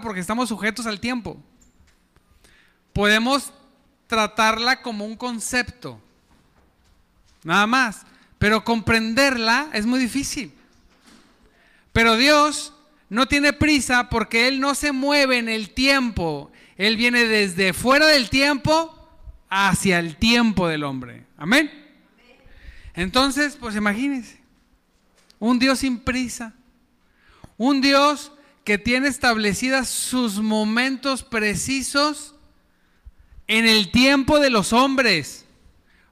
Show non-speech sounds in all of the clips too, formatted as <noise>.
porque estamos sujetos al tiempo. Podemos tratarla como un concepto, nada más, pero comprenderla es muy difícil. Pero Dios no tiene prisa porque Él no se mueve en el tiempo, Él viene desde fuera del tiempo hacia el tiempo del hombre. Amén. Entonces, pues imagínense, un Dios sin prisa, un Dios que tiene establecidas sus momentos precisos en el tiempo de los hombres.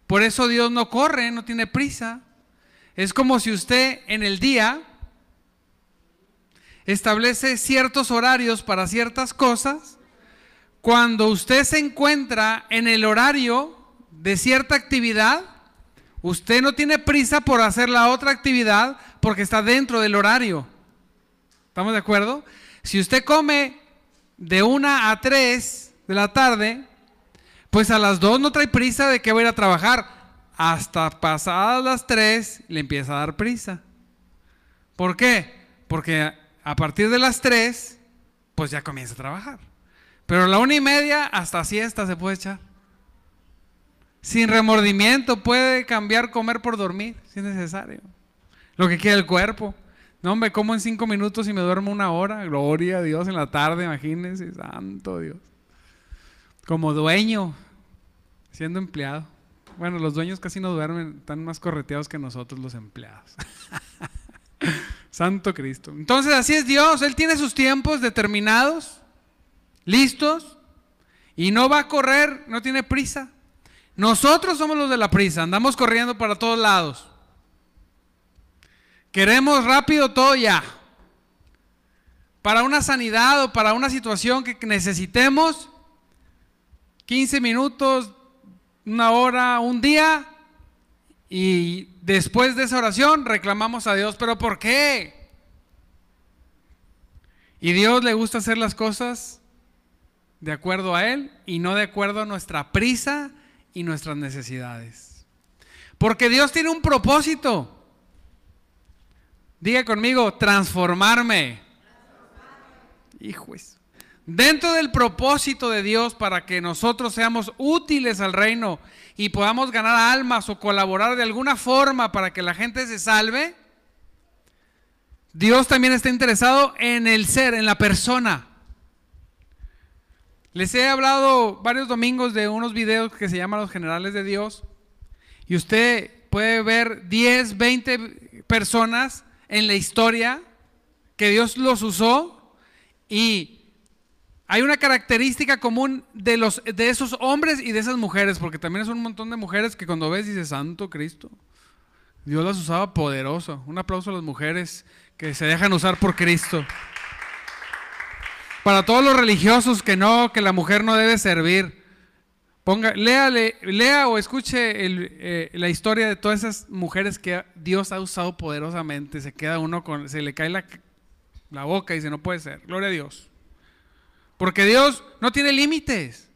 Por eso Dios no corre, no tiene prisa. Es como si usted en el día establece ciertos horarios para ciertas cosas. Cuando usted se encuentra en el horario de cierta actividad, usted no tiene prisa por hacer la otra actividad porque está dentro del horario. ¿Estamos de acuerdo? Si usted come de una a tres de la tarde, pues a las dos no trae prisa de que va a ir a trabajar. Hasta pasadas las tres le empieza a dar prisa. ¿Por qué? Porque a partir de las tres, pues ya comienza a trabajar. Pero a la una y media, hasta siesta se puede echar. Sin remordimiento puede cambiar comer por dormir, si es necesario. Lo que quiere el cuerpo. No, me como en cinco minutos y me duermo una hora. Gloria a Dios en la tarde, imagínense, santo Dios. Como dueño, siendo empleado. Bueno, los dueños casi no duermen, están más correteados que nosotros los empleados. <laughs> Santo Cristo. Entonces así es Dios, Él tiene sus tiempos determinados, listos, y no va a correr, no tiene prisa. Nosotros somos los de la prisa, andamos corriendo para todos lados. Queremos rápido todo ya. Para una sanidad o para una situación que necesitemos, 15 minutos, una hora, un día, y después de esa oración reclamamos a Dios, pero ¿por qué? Y Dios le gusta hacer las cosas de acuerdo a Él y no de acuerdo a nuestra prisa y nuestras necesidades. Porque Dios tiene un propósito. Diga conmigo, transformarme. Hijo Dentro del propósito de Dios para que nosotros seamos útiles al reino y podamos ganar almas o colaborar de alguna forma para que la gente se salve, Dios también está interesado en el ser, en la persona. Les he hablado varios domingos de unos videos que se llaman Los Generales de Dios y usted puede ver 10, 20 personas en la historia que Dios los usó y hay una característica común de, los, de esos hombres y de esas mujeres, porque también es un montón de mujeres que cuando ves dices, Santo Cristo, Dios las usaba poderoso. Un aplauso a las mujeres que se dejan usar por Cristo. Para todos los religiosos que no, que la mujer no debe servir. Ponga, lea o escuche eh, la historia de todas esas mujeres que Dios ha usado poderosamente. Se queda uno con, se le cae la, la boca y dice, no puede ser. Gloria a Dios. Porque Dios no tiene límites.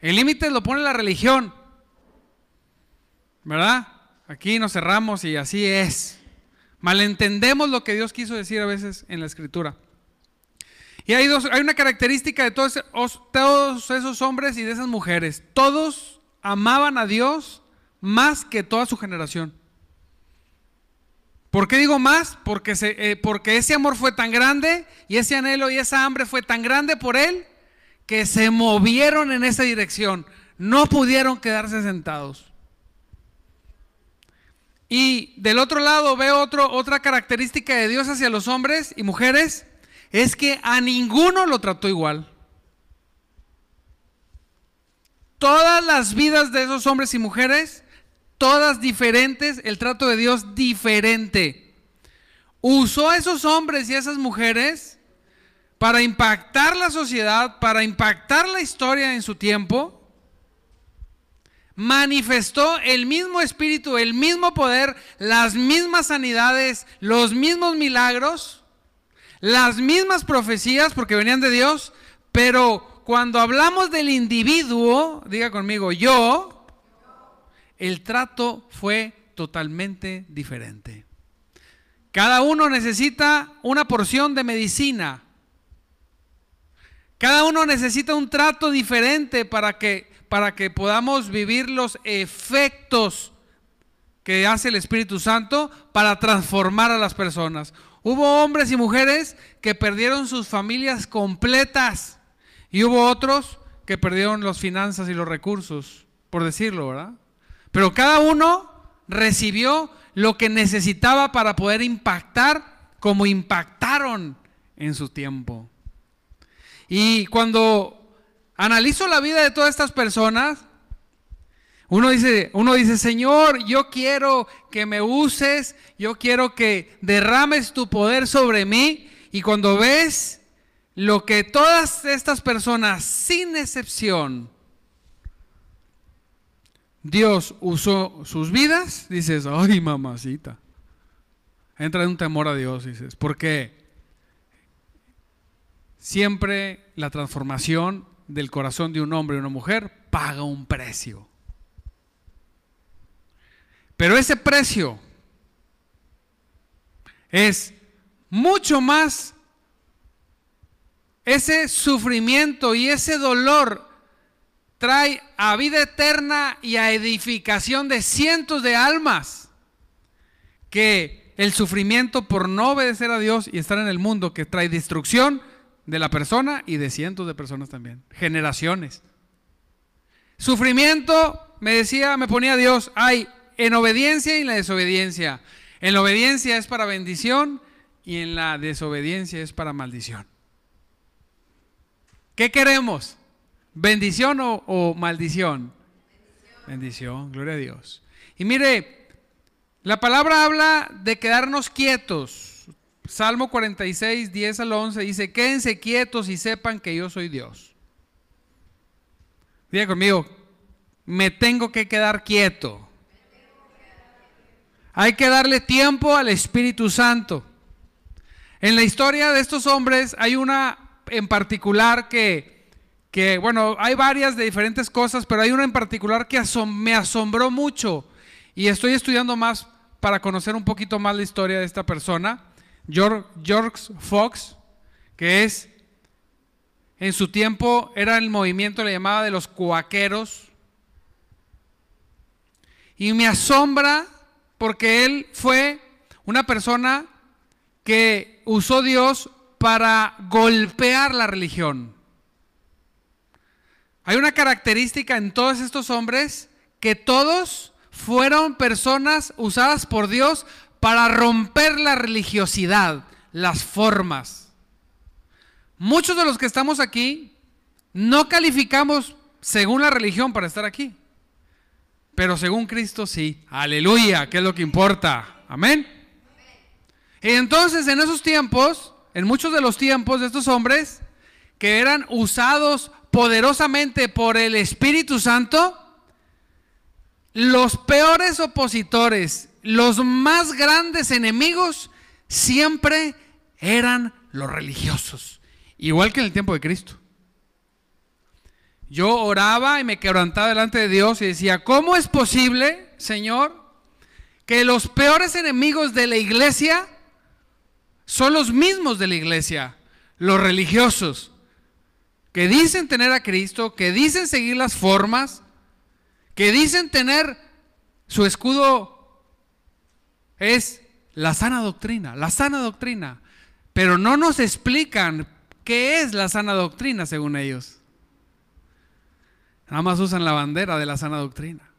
El límite lo pone la religión. ¿Verdad? Aquí nos cerramos y así es. Malentendemos lo que Dios quiso decir a veces en la escritura. Y hay, dos, hay una característica de todos, esos hombres y de esas mujeres. Todos amaban a Dios más que toda su generación. ¿Por qué digo más? Eh, porque ese amor fue tan grande y ese anhelo y esa hambre fue tan grande por él que se movieron en esa dirección. No pudieron quedarse sentados. Y del otro lado veo otra característica de Dios hacia los hombres y mujeres es que a ninguno lo trató igual. Todas las vidas de esos hombres y mujeres, todas diferentes, el trato de Dios diferente. Usó a esos hombres y a esas mujeres para impactar la sociedad, para impactar la historia en su tiempo. Manifestó el mismo espíritu, el mismo poder, las mismas sanidades, los mismos milagros las mismas profecías porque venían de Dios, pero cuando hablamos del individuo, diga conmigo, yo, el trato fue totalmente diferente. Cada uno necesita una porción de medicina. Cada uno necesita un trato diferente para que, para que podamos vivir los efectos que hace el Espíritu Santo para transformar a las personas. Hubo hombres y mujeres que perdieron sus familias completas y hubo otros que perdieron las finanzas y los recursos, por decirlo, ¿verdad? Pero cada uno recibió lo que necesitaba para poder impactar como impactaron en su tiempo. Y cuando analizo la vida de todas estas personas, uno dice, uno dice, Señor, yo quiero que me uses, yo quiero que derrames tu poder sobre mí. Y cuando ves lo que todas estas personas, sin excepción, Dios usó sus vidas, dices, ay mamacita. Entra en un temor a Dios, dices, porque siempre la transformación del corazón de un hombre y una mujer paga un precio. Pero ese precio es mucho más, ese sufrimiento y ese dolor trae a vida eterna y a edificación de cientos de almas que el sufrimiento por no obedecer a Dios y estar en el mundo que trae destrucción de la persona y de cientos de personas también, generaciones. Sufrimiento, me decía, me ponía Dios, hay en obediencia y en la desobediencia. En la obediencia es para bendición y en la desobediencia es para maldición. ¿Qué queremos? ¿Bendición o, maldición? Bendición. bendición, gloria a Dios. Y mire, la palabra habla de quedarnos quietos. Salmo 46, 10 al 11 dice, quédense quietos y sepan que yo soy Dios. Diga conmigo, me tengo que quedar quieto. Hay que darle tiempo al Espíritu Santo. En la historia de estos hombres hay una en particular que, que bueno, hay varias de diferentes cosas, pero hay una en particular que me asombró mucho y estoy estudiando más para conocer un poquito más la historia de esta persona, George, George Fox, que es, en su tiempo era el movimiento, le llamaba de los cuaqueros, y me asombra porque él fue una persona que usó Dios para golpear la religión. Hay una característica en todos estos hombres que todos fueron personas usadas por Dios para romper la religiosidad, las formas. Muchos de los que estamos aquí no calificamos según la religión para estar aquí. Pero según Cristo sí. Aleluya, que es lo que importa. Amén. Y entonces en esos tiempos, en muchos de los tiempos de estos hombres que eran usados poderosamente por el Espíritu Santo, los peores opositores, los más grandes enemigos, siempre eran los religiosos. Igual que en el tiempo de Cristo. Yo oraba y me quebrantaba delante de Dios y decía, ¿cómo es posible, Señor, que los peores enemigos de la iglesia son los mismos de la iglesia, los religiosos, que dicen tener a Cristo, que dicen seguir las formas, que dicen tener su escudo es la sana doctrina, la sana doctrina, pero no nos explican qué es la sana doctrina según ellos. Nada más usan la bandera de la sana doctrina.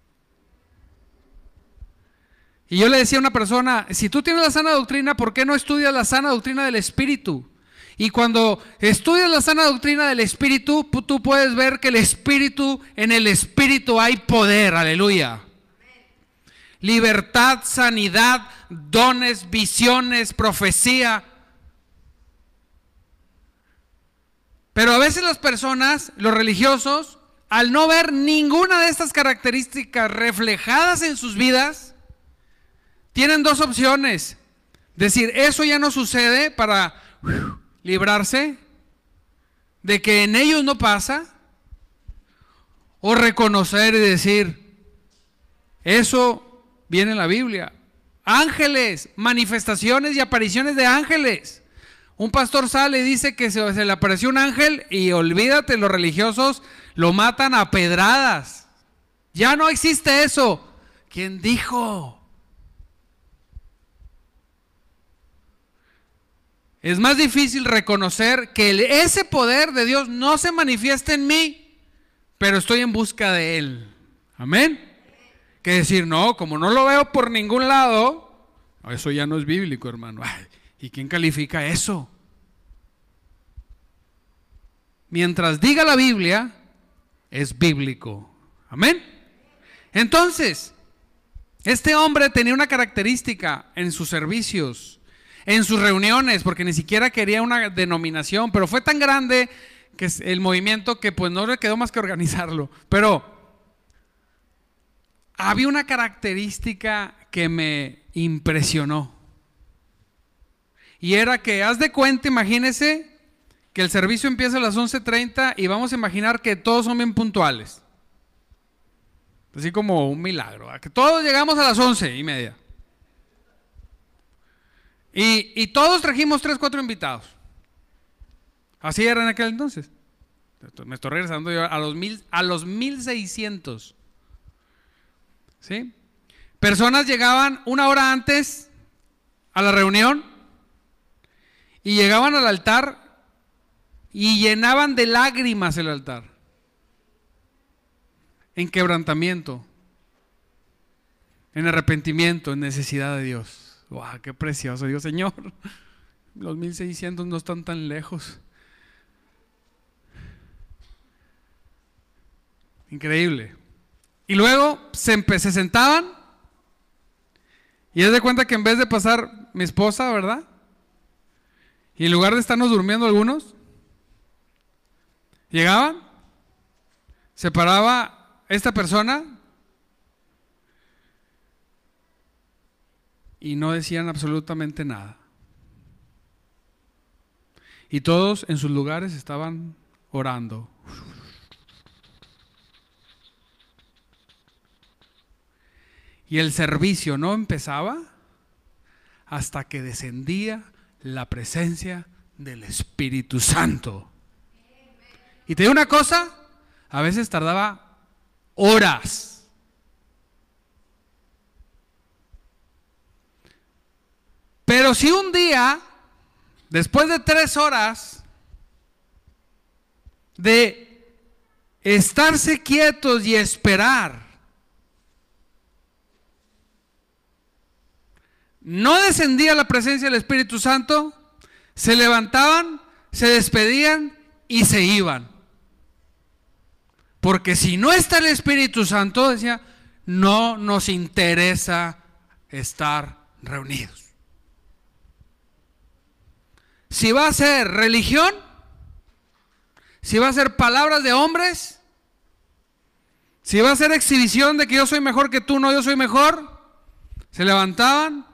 Y yo le decía a una persona, si tú tienes la sana doctrina, ¿por qué no estudias la sana doctrina del Espíritu? Y cuando estudias la sana doctrina del Espíritu, tú puedes ver que el Espíritu, en el Espíritu hay poder, aleluya. Libertad, sanidad, dones, visiones, profecía. Pero a veces las personas, los religiosos, al no ver ninguna de estas características reflejadas en sus vidas, tienen dos opciones. Decir, eso ya no sucede para librarse de que en ellos no pasa. O reconocer y decir, eso viene en la Biblia. Ángeles, manifestaciones y apariciones de ángeles. Un pastor sale y dice que se, se le apareció un ángel y olvídate, los religiosos lo matan a pedradas. Ya no existe eso. ¿Quién dijo? Es más difícil reconocer que ese poder de Dios no se manifiesta en mí, pero estoy en busca de Él. Amén. Que decir, no, como no lo veo por ningún lado, eso ya no es bíblico, hermano. ¿Y quién califica eso? Mientras diga la Biblia, es bíblico. Amén. Entonces, este hombre tenía una característica en sus servicios, en sus reuniones, porque ni siquiera quería una denominación, pero fue tan grande que el movimiento que pues no le quedó más que organizarlo. Pero había una característica que me impresionó. Y era que, haz de cuenta, imagínese que el servicio empieza a las 11.30 y vamos a imaginar que todos son bien puntuales. Así como un milagro, que todos llegamos a las 11 y media. Y, todos trajimos 3, 4 invitados. Así era en aquel entonces. Me estoy regresando yo a los, mil, a los 1600. ¿Sí? Personas llegaban una hora antes a la reunión y llegaban al altar y llenaban de lágrimas el altar. En quebrantamiento, en arrepentimiento, en necesidad de Dios. ¡Wow! ¡Qué precioso! Dios, Señor, los 1600 no están tan lejos. Increíble. Y luego se, se sentaban y es de cuenta que en vez de pasar mi esposa, ¿verdad? Y en lugar de estarnos durmiendo algunos, llegaban, se paraba esta persona y no decían absolutamente nada. Y todos en sus lugares estaban orando. Y el servicio no empezaba hasta que descendía la presencia del Espíritu Santo. Y te digo una cosa, a veces tardaba horas. Pero si un día, después de tres horas de estarse quietos y esperar, no descendía la presencia del Espíritu Santo, se levantaban, se despedían y se iban. Porque si no está el Espíritu Santo, decía, no nos interesa estar reunidos. Si va a ser religión, si va a ser palabras de hombres, si va a ser exhibición de que yo soy mejor que tú, no, yo soy mejor, se levantaban,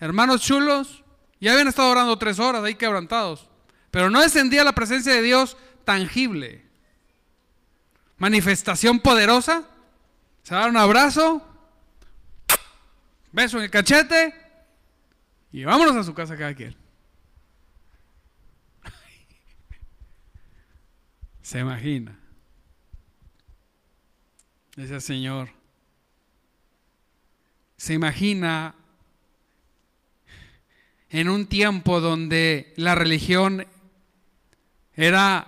hermanos chulos, ya habían estado orando tres horas ahí quebrantados, pero no descendía la presencia de Dios tangible. Manifestación poderosa, se daban un abrazo, beso en el cachete y vámonos a su casa cada quien. <laughs> Se imagina. Ese Señor. Se imagina en un tiempo donde la religión era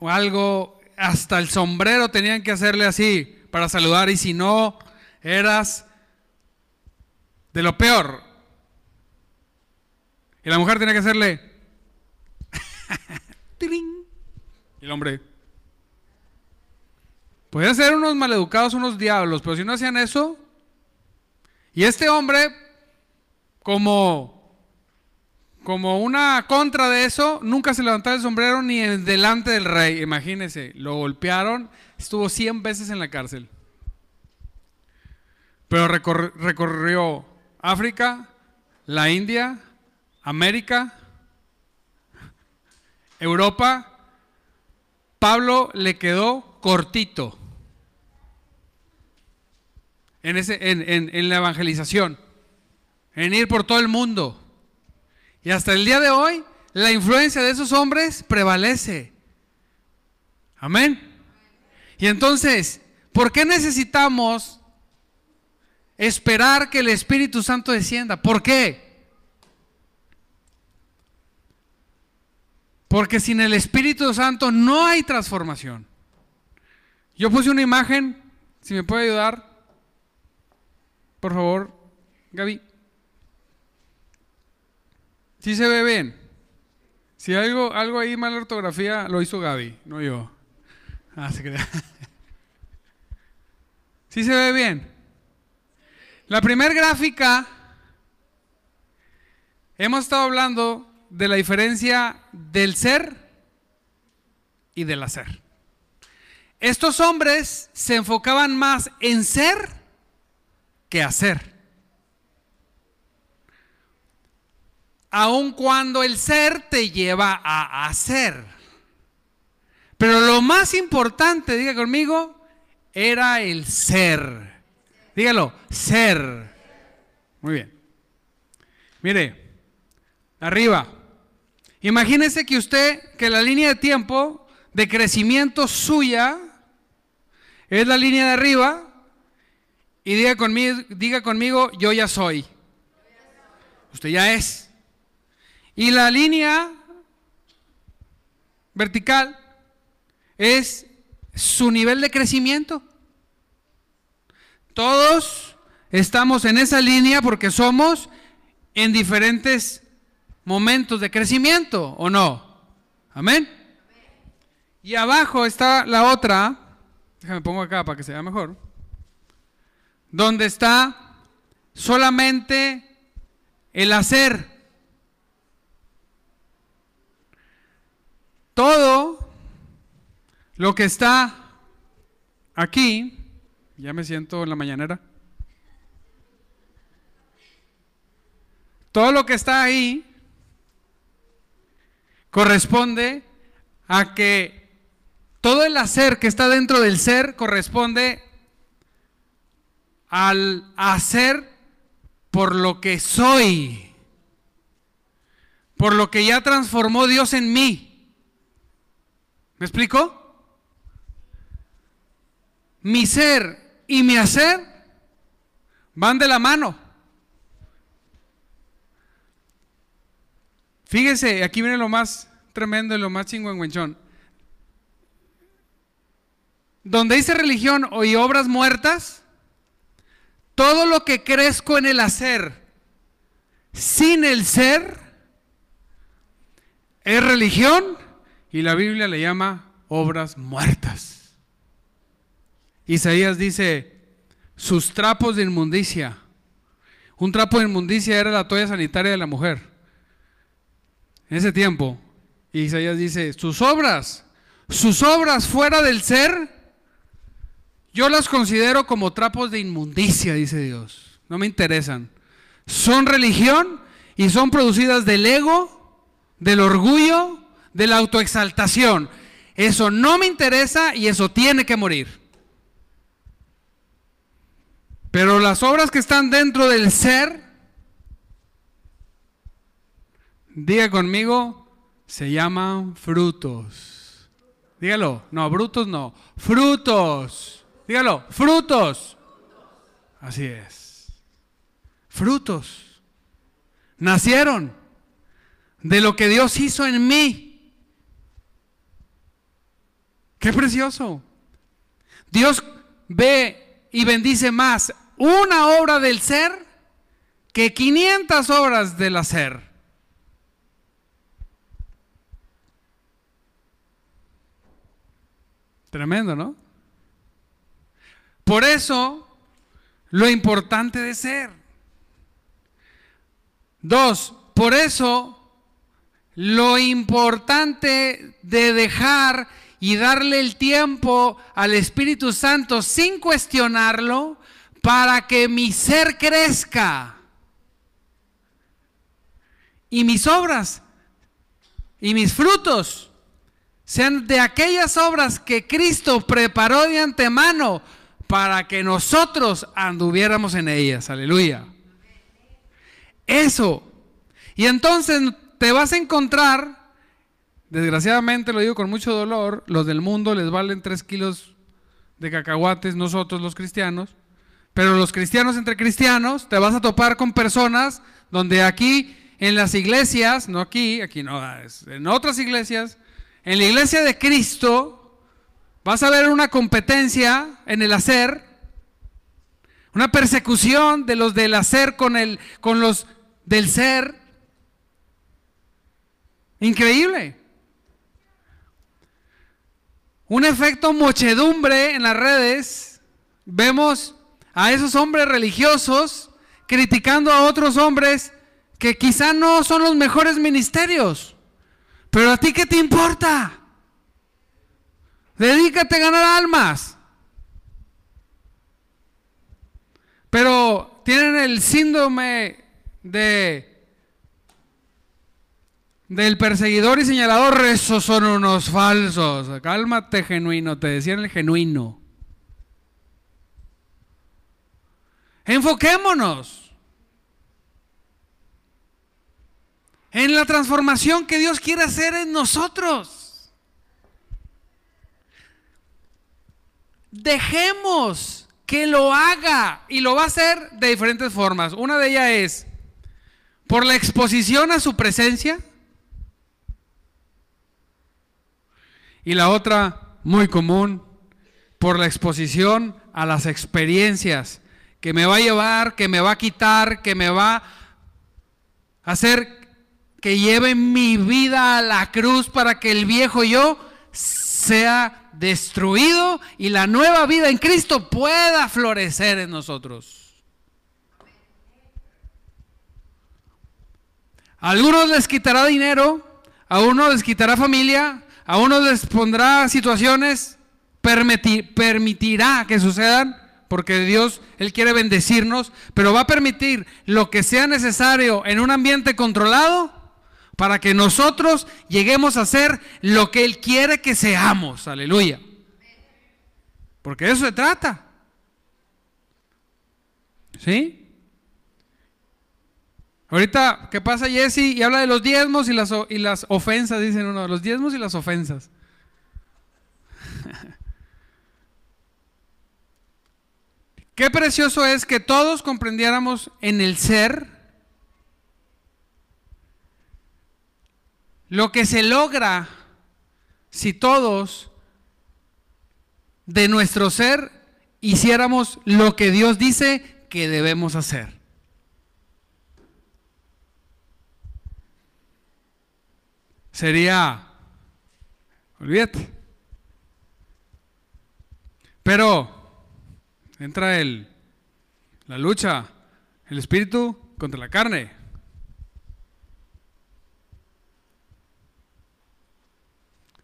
algo, hasta el sombrero tenían que hacerle así para saludar y si no, eras de lo peor. Y la mujer tenía que hacerle... <laughs> y el hombre... Podían ser unos maleducados, unos diablos, pero si no hacían eso... Y este hombre, como como una contra de eso, nunca se levantaba el sombrero ni delante del rey. Imagínense, lo golpearon, estuvo 100 veces en la cárcel. Pero recorrió África, la India, América, Europa. Pablo le quedó cortito en, ese, en la evangelización, en ir por todo el mundo. Y hasta el día de hoy, la influencia de esos hombres prevalece. Amén. Y entonces, ¿por qué necesitamos esperar que el Espíritu Santo descienda? ¿Por qué? Porque sin el Espíritu Santo no hay transformación. Yo puse una imagen, si me puede ayudar, por favor, Gaby. Si se ve bien. Si algo, algo ahí mala ortografía, lo hizo Gaby, no yo. Ah, se crea. <laughs> ¿Sí se ve bien? La primera gráfica, hemos estado hablando de la diferencia del ser y del hacer. Estos hombres se enfocaban más en ser que hacer. Aun cuando el ser te lleva a hacer. Pero lo más importante, diga conmigo, era el ser. Dígalo, ser. Muy bien. Mire, arriba. Imagínese que usted, que la línea de tiempo de crecimiento suya es la línea de arriba y diga conmigo, diga conmigo, yo ya soy. Usted ya es. Y la línea vertical es su nivel de crecimiento. Todos estamos en esa línea porque somos en diferentes momentos de crecimiento, ¿o no? Amén. Y abajo está la otra, déjame pongo acá para que se vea mejor, donde está solamente el hacer. Todo lo que está aquí, ya me siento en la mañanera, todo lo que está ahí corresponde a que todo el hacer que está dentro del ser corresponde al hacer por lo que soy, por lo que ya transformó Dios en mí. ¿Me explico? Mi ser y mi hacer van de la mano. Fíjese, aquí viene lo más tremendo y lo más chingüengüenchón. Donde dice religión y obras muertas, todo lo que crezco en el hacer sin el ser es religión y la Biblia le llama obras muertas. Isaías dice, sus trapos de inmundicia. Un trapo de inmundicia era la toalla sanitaria de la mujer. En ese tiempo, Isaías dice, sus obras, sus obras fuera del ser, yo las considero como trapos de inmundicia, dice Dios. No me interesan. Son religión y son producidas del ego, del orgullo, de la autoexaltación. Eso no me interesa y eso tiene que morir. Pero las obras que están dentro del ser, diga conmigo, se llaman frutos. Dígalo, no, brutos no, frutos. Dígalo, frutos. Así es. Frutos. Nacieron de lo que Dios hizo en mí. Qué precioso. Dios ve y bendice más una obra del ser que 500 obras del hacer. Tremendo, ¿no? Por eso, lo importante de ser. Dos, por eso, lo importante de dejar y darle el tiempo al Espíritu Santo sin cuestionarlo para que mi ser crezca. Y mis obras y mis frutos sean de aquellas obras que Cristo preparó de antemano para que nosotros anduviéramos en ellas. Aleluya. Eso. Y entonces te vas a encontrar, desgraciadamente lo digo con mucho dolor, los del mundo les valen 3 kilos de cacahuates, nosotros los cristianos, pero los cristianos entre cristianos te vas a topar con personas donde aquí en las iglesias, no aquí, aquí no, en otras iglesias, en la iglesia de Cristo vas a ver una competencia en el hacer, una persecución de los del hacer con, el, con los del ser. Increíble. Un efecto mochedumbre en las redes. Vemos a esos hombres religiosos criticando a otros hombres que quizá no son los mejores ministerios. Pero a ti qué te importa? Dedícate a ganar almas. Pero tienen el síndrome de del perseguidor y señalador, esos son unos falsos. Cálmate, genuino, te decían el genuino. Enfoquémonos en la transformación que Dios quiere hacer en nosotros. Dejemos que lo haga y lo va a hacer de diferentes formas. Una de ellas es por la exposición a su presencia. Y la otra, muy común, por la exposición a las experiencias que me va a llevar, que me va a quitar, que me va a hacer que lleve mi vida a la cruz para que el viejo yo sea destruido y la nueva vida en Cristo pueda florecer en nosotros. A algunos les quitará dinero, a unos les quitará familia, a unos les pondrá situaciones, permitirá que sucedan, porque Dios, Él quiere bendecirnos, pero va a permitir lo que sea necesario en un ambiente controlado para que nosotros lleguemos a ser lo que Él quiere que seamos. Aleluya. Porque de eso se trata. ¿Sí? Ahorita, ¿qué pasa Jesse? Y habla de los diezmos y las, y las ofensas, dicen uno, los diezmos y las ofensas. <laughs> Qué precioso es que todos comprendiéramos en el ser lo que se logra si todos de nuestro ser hiciéramos lo que Dios dice que debemos hacer. Sería, olvídate. Pero entra el, la lucha, el espíritu contra la carne.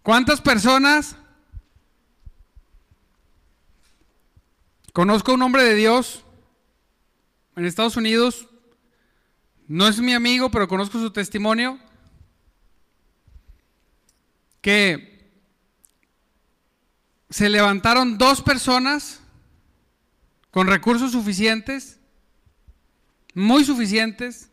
¿Cuántas personas? Conozco un hombre de Dios en Estados Unidos. No es mi amigo, pero conozco su testimonio que se levantaron dos personas con recursos suficientes, muy suficientes,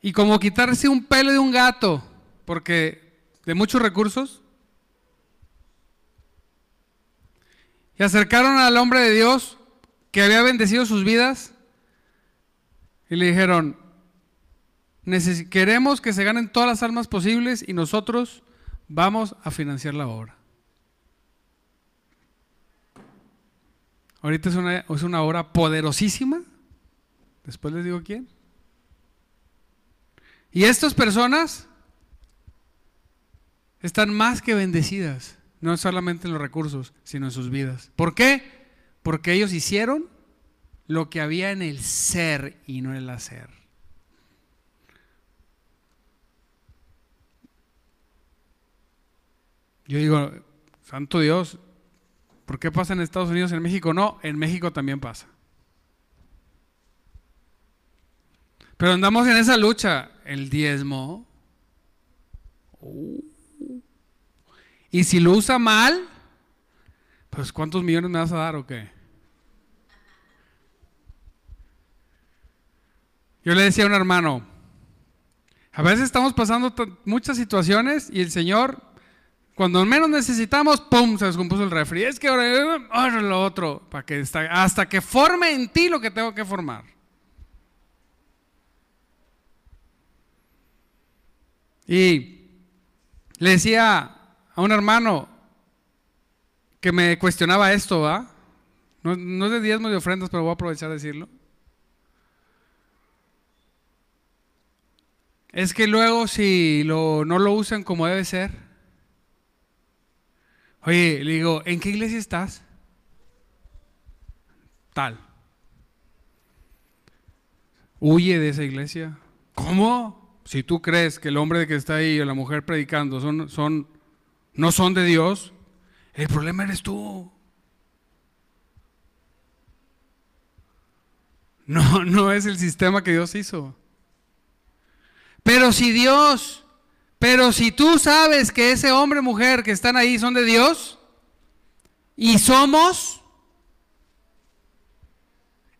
y como quitarse un pelo de un gato, porque de muchos recursos, y acercaron al hombre de Dios que había bendecido sus vidas y le dijeron, queremos que se ganen todas las almas posibles y nosotros vamos a financiar la obra. Ahorita es una, es una obra poderosísima. Después les digo quién. Y estas personas están más que bendecidas, no solamente en los recursos, sino en sus vidas. ¿Por qué? Porque ellos hicieron lo que había en el ser y no en el hacer. Yo digo, santo Dios, ¿por qué pasa en Estados Unidos, en México? No, en México también pasa. Pero andamos en esa lucha, el diezmo. Uh. y si lo usa mal, pues ¿cuántos millones me vas a dar o qué? Yo le decía a un hermano, a veces estamos pasando muchas situaciones y el Señor, cuando menos necesitamos, ¡pum! se descompuso el refri. Es que ahora, ahora lo otro, para que hasta que forme en ti lo que tengo que formar. Y le decía a un hermano que me cuestionaba esto, ¿va? No, no es de diezmos de ofrendas, pero voy a aprovechar de decirlo. Es que luego si lo, no lo usan como debe ser. Oye, le digo, ¿en qué iglesia estás? Tal. Huye de esa iglesia. ¿Cómo? Si tú crees que el hombre que está ahí o la mujer predicando son, son, no son de Dios, el problema eres tú. No, no es el sistema que Dios hizo. Pero si Dios, pero si tú sabes que ese hombre o mujer que están ahí son de Dios y somos,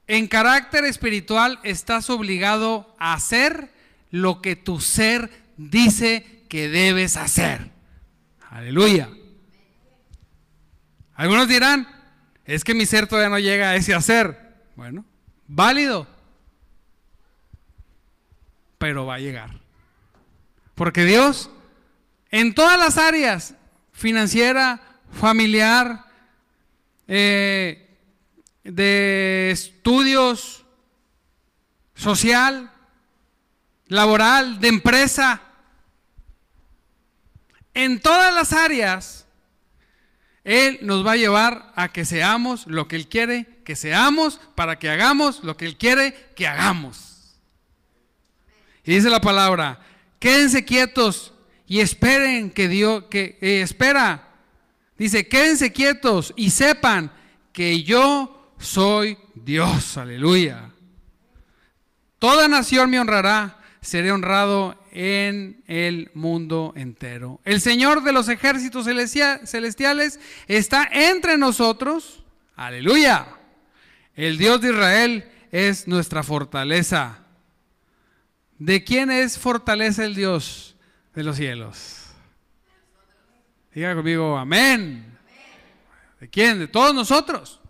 en carácter espiritual estás obligado a hacer lo que tu ser dice que debes hacer. Aleluya. Algunos dirán, es que mi ser todavía no llega a ese hacer. Bueno, válido pero va a llegar. Porque Dios, en todas las áreas, financiera, familiar, eh, de estudios, social, laboral, de empresa, en todas las áreas, Él nos va a llevar a que seamos lo que Él quiere que seamos para que hagamos lo que Él quiere que hagamos. Y dice la palabra, quédense quietos y esperen que Dios, que eh, espera. Dice, quédense quietos y sepan que yo soy Dios. Aleluya. Toda nación me honrará, seré honrado en el mundo entero. El Señor de los ejércitos celestiales está entre nosotros. Aleluya. El Dios de Israel es nuestra fortaleza. ¿De quién es fortaleza el Dios de los cielos? Diga conmigo, amén. ¿De quién? De todos nosotros.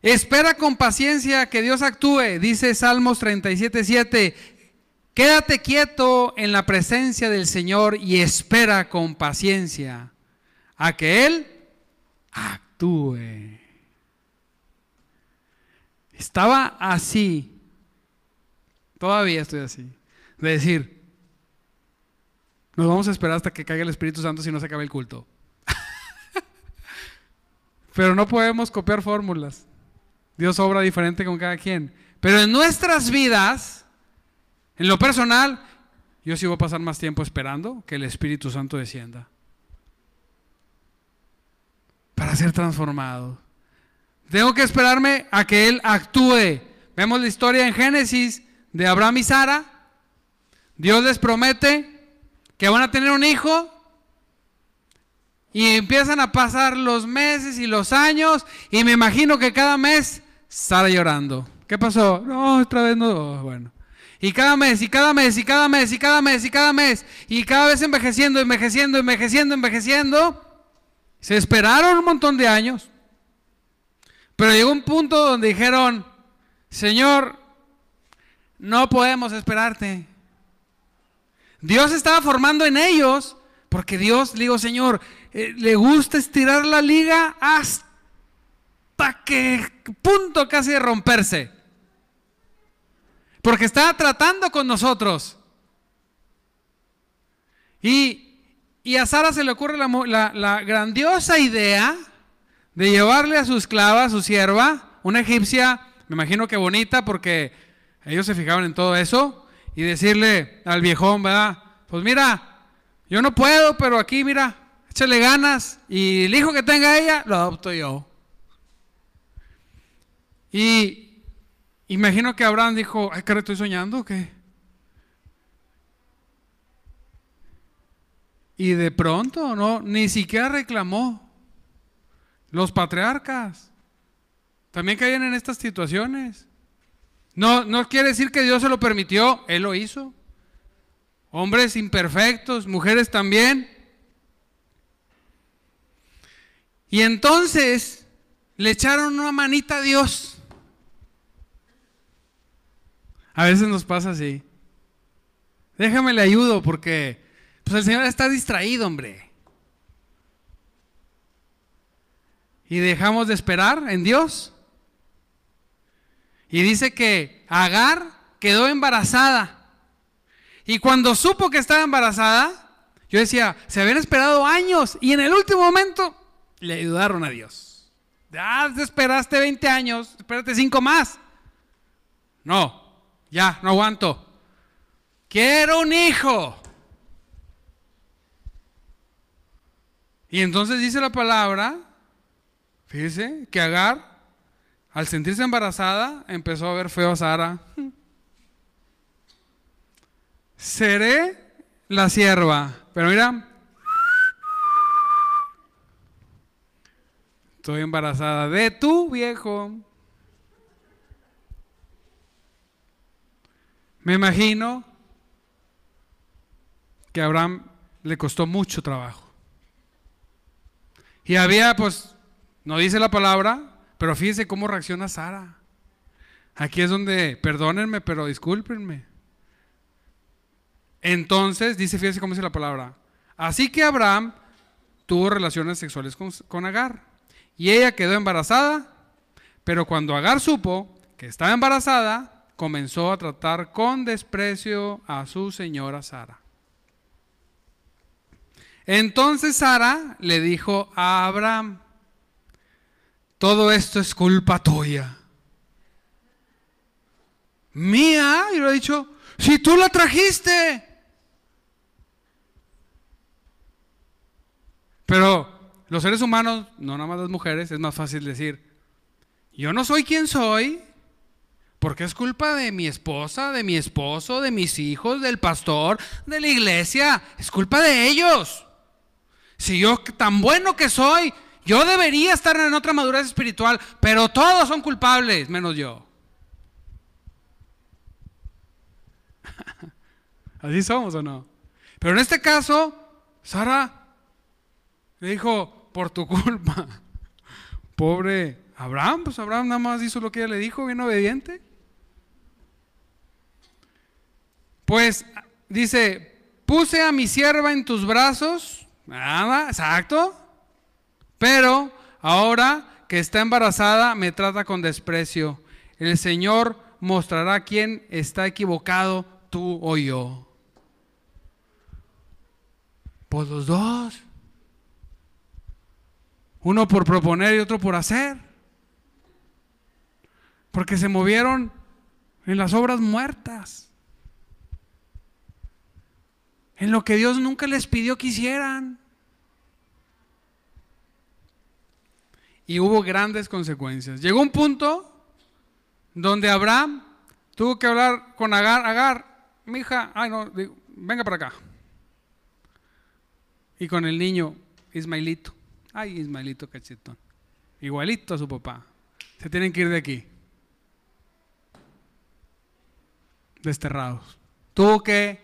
Espera con paciencia que Dios actúe, dice Salmos 37, 7. Quédate quieto en la presencia del Señor y espera con paciencia a que Él actúe. Estaba así Todavía estoy así. De decir, nos vamos a esperar hasta que caiga el Espíritu Santo si no se acaba el culto. <laughs> Pero no podemos copiar fórmulas. Dios obra diferente con cada quien. Pero en nuestras vidas, en lo personal, yo sí voy a pasar más tiempo esperando que el Espíritu Santo descienda. Para ser transformado. Tengo que esperarme a que Él actúe. Vemos la historia en Génesis de Abraham y Sara, Dios les promete que van a tener un hijo y empiezan a pasar los meses y los años y me imagino que cada mes Sara llorando. ¿Qué pasó? No, otra vez no. Oh, bueno. Y cada mes, y cada mes, y cada mes, y cada mes, y cada mes, y cada vez envejeciendo, envejeciendo, envejeciendo, envejeciendo. Se esperaron un montón de años. Pero llegó un punto donde dijeron, Señor, no podemos esperarte. Dios estaba formando en ellos, porque Dios, le digo, Señor, eh, le gusta estirar la liga hasta que punto casi de romperse. Porque estaba tratando con nosotros. Y, a Sara se le ocurre la, la, grandiosa idea de llevarle a su esclava, a su sierva, una egipcia, me imagino que bonita, porque ellos se fijaban en todo eso y decirle al viejón, ¿verdad? Pues mira, yo no puedo, pero aquí, mira, échale ganas y el hijo que tenga ella lo adopto yo. Y imagino que Abraham dijo, ay, ¿qué estoy soñando o qué? Y de pronto, no, ni siquiera reclamó. Los patriarcas también caían en estas situaciones. No, no quiere decir que Dios se lo permitió, Él lo hizo. Hombres imperfectos, mujeres también. Y entonces le echaron una manita a Dios. A veces nos pasa así. Déjame le ayudo porque pues el Señor está distraído, hombre. Y dejamos de esperar en Dios. Y dice que Agar quedó embarazada. Y cuando supo que estaba embarazada, yo decía, se habían esperado años y en el último momento le ayudaron a Dios. Ya te esperaste 20 años, espérate 5 más. No, ya, no aguanto. Quiero un hijo. Y entonces dice la palabra, fíjese, que Agar, al sentirse embarazada, empezó a ver feo a Sara. Seré la sierva. Pero mira, estoy embarazada de tu viejo. Me imagino que a Abraham le costó mucho trabajo. Y había, pues, no dice la palabra, pero fíjense cómo reacciona Sara. Aquí es donde, perdónenme, pero discúlpenme. Entonces, dice, fíjense cómo dice la palabra. Así que Abraham tuvo relaciones sexuales con, con Agar. Y ella quedó embarazada, pero cuando Agar supo que estaba embarazada, comenzó a tratar con desprecio a su señora Sara. Entonces Sara le dijo a Abraham, todo esto es culpa tuya. Mía, y lo ha dicho, si tú la trajiste. Pero los seres humanos, no nada más las mujeres, es más fácil decir, yo no soy quien soy, porque es culpa de mi esposa, de mi esposo, de mis hijos, del pastor, de la iglesia, es culpa de ellos. Si yo tan bueno que soy, yo debería estar en otra madurez espiritual, pero todos son culpables, menos yo. <laughs> ¿Así somos o no? Pero en este caso, Sara le dijo, por tu culpa. <laughs> Pobre Abraham, pues Abraham nada más hizo lo que ella le dijo, bien obediente. Pues dice, puse a mi sierva en tus brazos Nada, exacto. Pero ahora que está embarazada, me trata con desprecio. El Señor mostrará quién está equivocado, tú o yo. Pues los dos. Uno por proponer y otro por hacer. Porque se movieron en las obras muertas. En lo que Dios nunca les pidió que hicieran. Y hubo grandes consecuencias. Llegó un punto donde Abraham tuvo que hablar con Agar, Agar, mi hija, ay no, venga para acá. Y con el niño Ismaelito, ay Ismaelito cachetón, igualito a su papá. Se tienen que ir de aquí. Desterrados. Tuvo que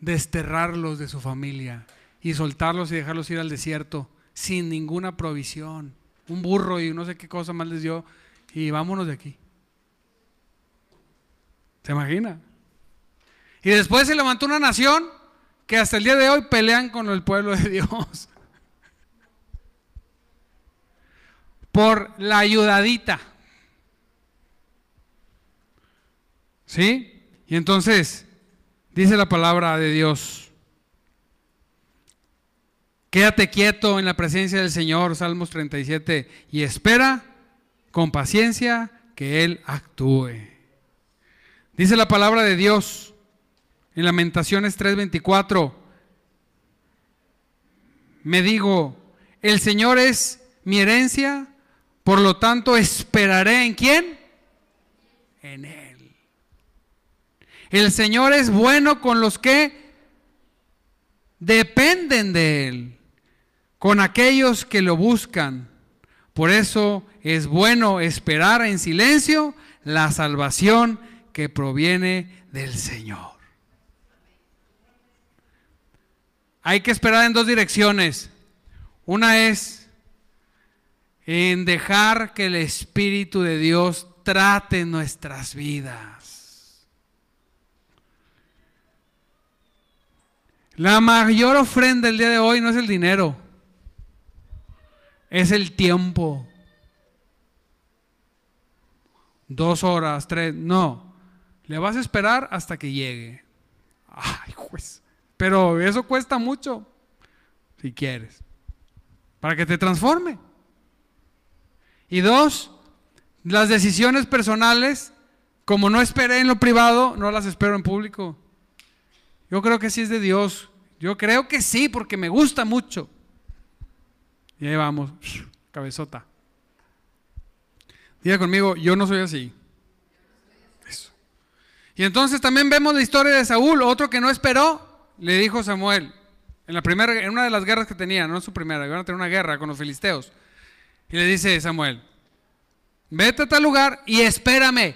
desterrarlos de su familia y soltarlos y dejarlos ir al desierto sin ninguna provisión un burro y no sé qué cosa más les dio y vámonos de aquí. ¿Se imagina? Y después se levantó una nación que hasta el día de hoy pelean con el pueblo de <laughs> Dios. Por la ayudadita. ¿Sí? Y entonces, dice la palabra de Dios. Quédate quieto en la presencia del Señor, Salmos 37, y espera con paciencia que Él actúe. Dice la palabra de Dios en Lamentaciones 3:24, me digo, el Señor es mi herencia, por lo tanto esperaré en quién? En Él. El Señor es bueno con los que dependen de Él con aquellos que lo buscan. Por eso es bueno esperar en silencio la salvación que proviene del Señor. Hay que esperar en dos direcciones. Una es en dejar que el Espíritu de Dios trate nuestras vidas. La mayor ofrenda del día de hoy no es el dinero, es el tiempo. Dos horas, tres, no. Le vas a esperar hasta que llegue. Ay, juez. Pero eso cuesta mucho, si quieres, para que te transforme. Y dos, las decisiones personales, como no esperé en lo privado, no las espero en público. Yo creo que sí es de Dios. Yo creo que sí, porque me gusta mucho. Y ahí vamos, <sniffs> cabezota. Diga conmigo, yo no soy así. Eso. Y entonces también vemos la historia de Saúl, otro que no esperó, le dijo Samuel, en la primera, en una de las guerras que tenía, no en su primera, iban a tener una guerra con los filisteos. Y le dice Samuel, vete a tal lugar y espérame.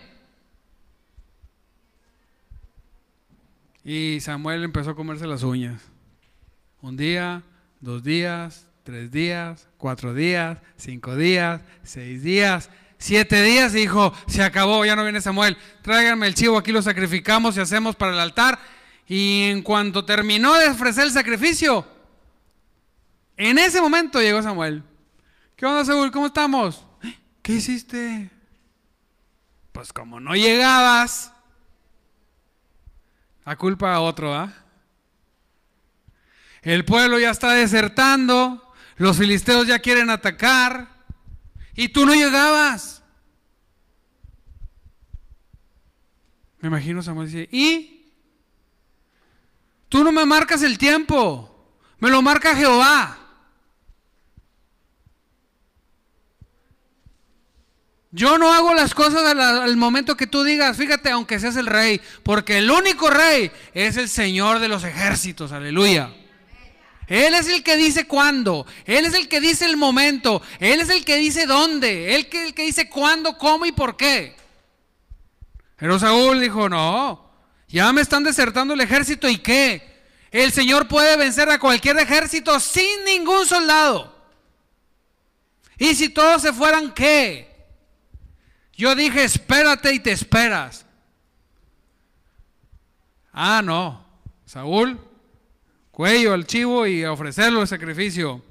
Y Samuel empezó a comerse las uñas. Un día, dos días, tres días, cuatro días, cinco días, seis días, siete días y dijo, se acabó, ya no viene Samuel, tráiganme el chivo, aquí lo sacrificamos y hacemos para el altar. Y en cuanto terminó de ofrecer el sacrificio, en ese momento llegó Samuel. ¿Qué onda, Saúl? ¿Cómo estamos? ¿Qué hiciste? Pues como no llegabas, a culpa a otro, ¿ah? El pueblo ya está desertando, los filisteos ya quieren atacar y tú no llegabas. Me imagino Samuel dice, ¿y? Tú no me marcas el tiempo, me lo marca Jehová. Yo no hago las cosas al, momento que tú digas, fíjate, aunque seas el rey, porque el único rey es el Señor de los ejércitos, aleluya. Él es el que dice cuándo, Él es el que dice el momento, Él es el que dice dónde, Él es el que dice cuándo, cómo y por qué. Pero Saúl dijo, no, ya me están desertando el ejército y qué. El Señor puede vencer a cualquier ejército sin ningún soldado. Y si todos se fueran, ¿qué? Yo dije, espérate y te esperas. Ah, no. Saúl, cuello al chivo y ofrecerlo el sacrificio.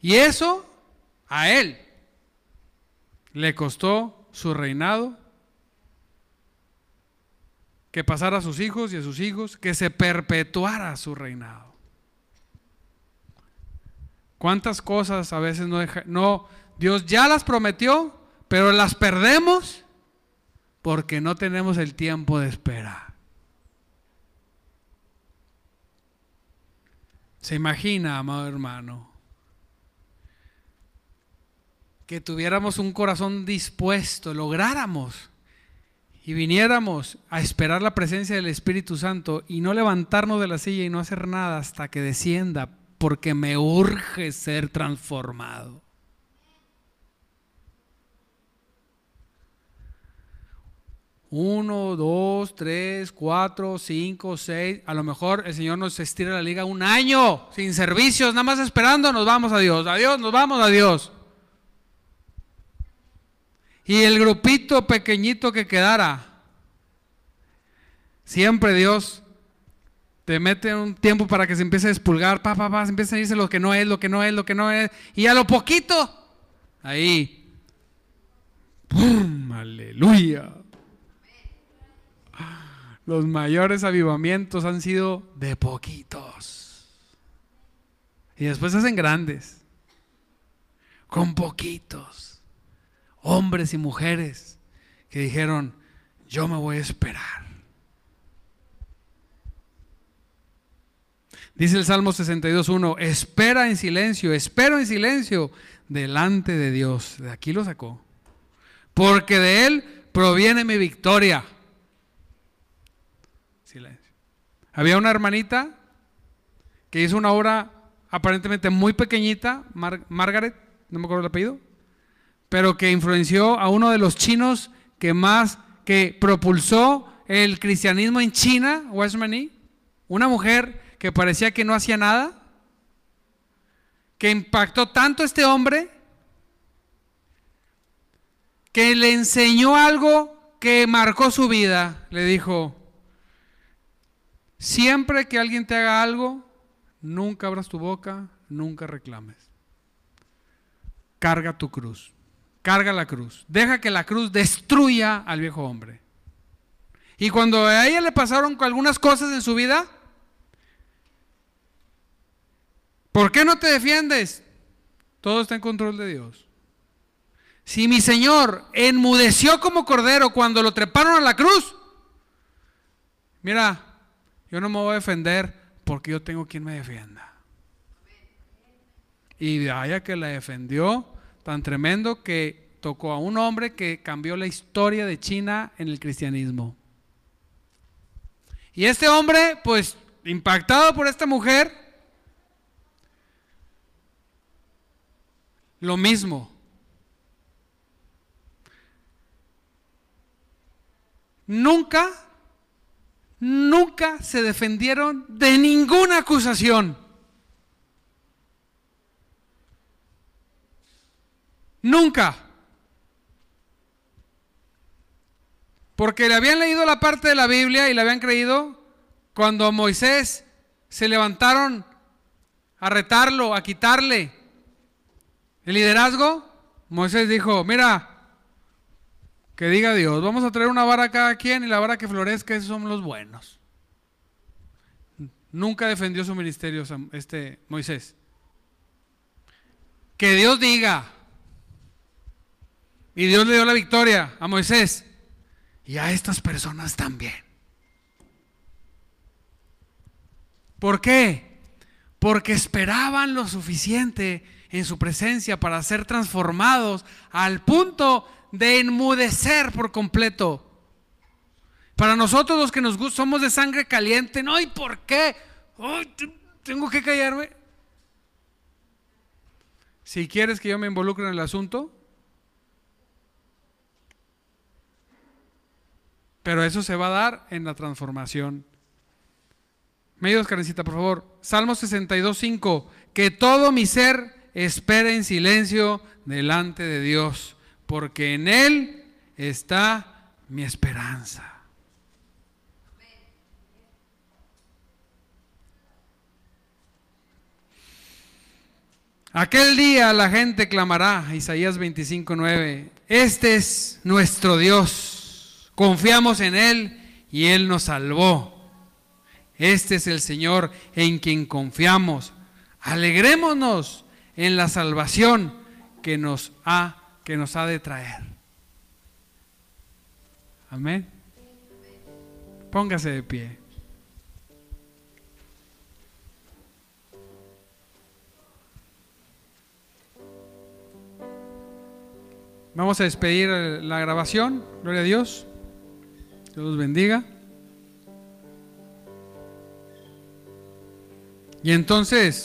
Y eso a él le costó su reinado, que pasara a sus hijos y a sus hijos, que se perpetuara su reinado. ¿Cuántas cosas a veces no, no Dios ya las prometió, pero las perdemos porque no tenemos el tiempo de espera. Se imagina, amado hermano, que tuviéramos un corazón dispuesto, lográramos y viniéramos a esperar la presencia del Espíritu Santo y no levantarnos de la silla y no hacer nada hasta que descienda, porque me urge ser transformado. Uno, dos, tres, cuatro, cinco, seis. A lo mejor el Señor nos estira la liga un año sin servicios, nada más esperando, nos vamos a Dios. Adiós, nos vamos a Dios. Y el grupito pequeñito que quedara, siempre Dios te mete un tiempo para que se empiece a despulgar, pa, pa, se empieza a irse lo que no es, lo que no es, lo que no es. Y a lo poquito, ahí, ¡pum! Aleluya. Los mayores avivamientos han sido de poquitos. Y después hacen grandes. Con poquitos. Hombres y mujeres que dijeron, yo me voy a esperar. Dice el Salmo 62.1, espera en silencio, espero en silencio delante de Dios. De aquí lo sacó. Porque de Él proviene mi victoria. Había una hermanita que hizo una obra aparentemente muy pequeñita, Margaret, no me acuerdo el apellido, pero que influenció a uno de los chinos que más que propulsó el cristianismo en China, Westmany, una mujer que parecía que no hacía nada, que impactó tanto a este hombre, que le enseñó algo que marcó su vida. Le dijo, siempre que alguien te haga algo, nunca abras tu boca, nunca reclames. Carga tu cruz, carga la cruz, deja que la cruz destruya al viejo hombre. Y cuando a ella le pasaron algunas cosas en su vida, ¿por qué no te defiendes? Todo está en control de Dios. Si mi Señor enmudeció como cordero cuando lo treparon a la cruz, mira, yo no me voy a defender porque yo tengo quien me defienda. Y vaya que la defendió tan tremendo que tocó a un hombre que cambió la historia de China en el cristianismo. Y este hombre, pues, impactado por esta mujer, lo mismo. Nunca, nunca se defendieron de ninguna acusación. Nunca. Porque le habían leído la parte de la Biblia y le habían creído cuando Moisés se levantaron a retarlo, a quitarle el liderazgo. Moisés dijo, mira, que diga Dios, vamos a traer una vara a cada quien y la vara que florezca, esos son los buenos. Nunca defendió su ministerio este Moisés. Que Dios diga. Y Dios le dio la victoria a Moisés y a estas personas también. ¿Por qué? Porque esperaban lo suficiente en su presencia para ser transformados al punto de enmudecer por completo. Para nosotros los que nos gustan, somos de sangre caliente, no, ¿y por qué? tengo que callarme. Si quieres que yo me involucre en el asunto, Pero eso se va a dar en la transformación. Medios, Karencita, por favor. Salmo 62, 5. Que todo mi ser espere en silencio delante de Dios, porque en Él está mi esperanza. Aquel día la gente clamará, Isaías 25, 9, este es nuestro Dios Confiamos en Él y Él nos salvó. Este es el Señor en quien confiamos. Alegrémonos en la salvación que nos ha, que nos ha de traer. Amén. Póngase de pie. Vamos a despedir la grabación. Gloria a Dios. Dios los bendiga. Y entonces,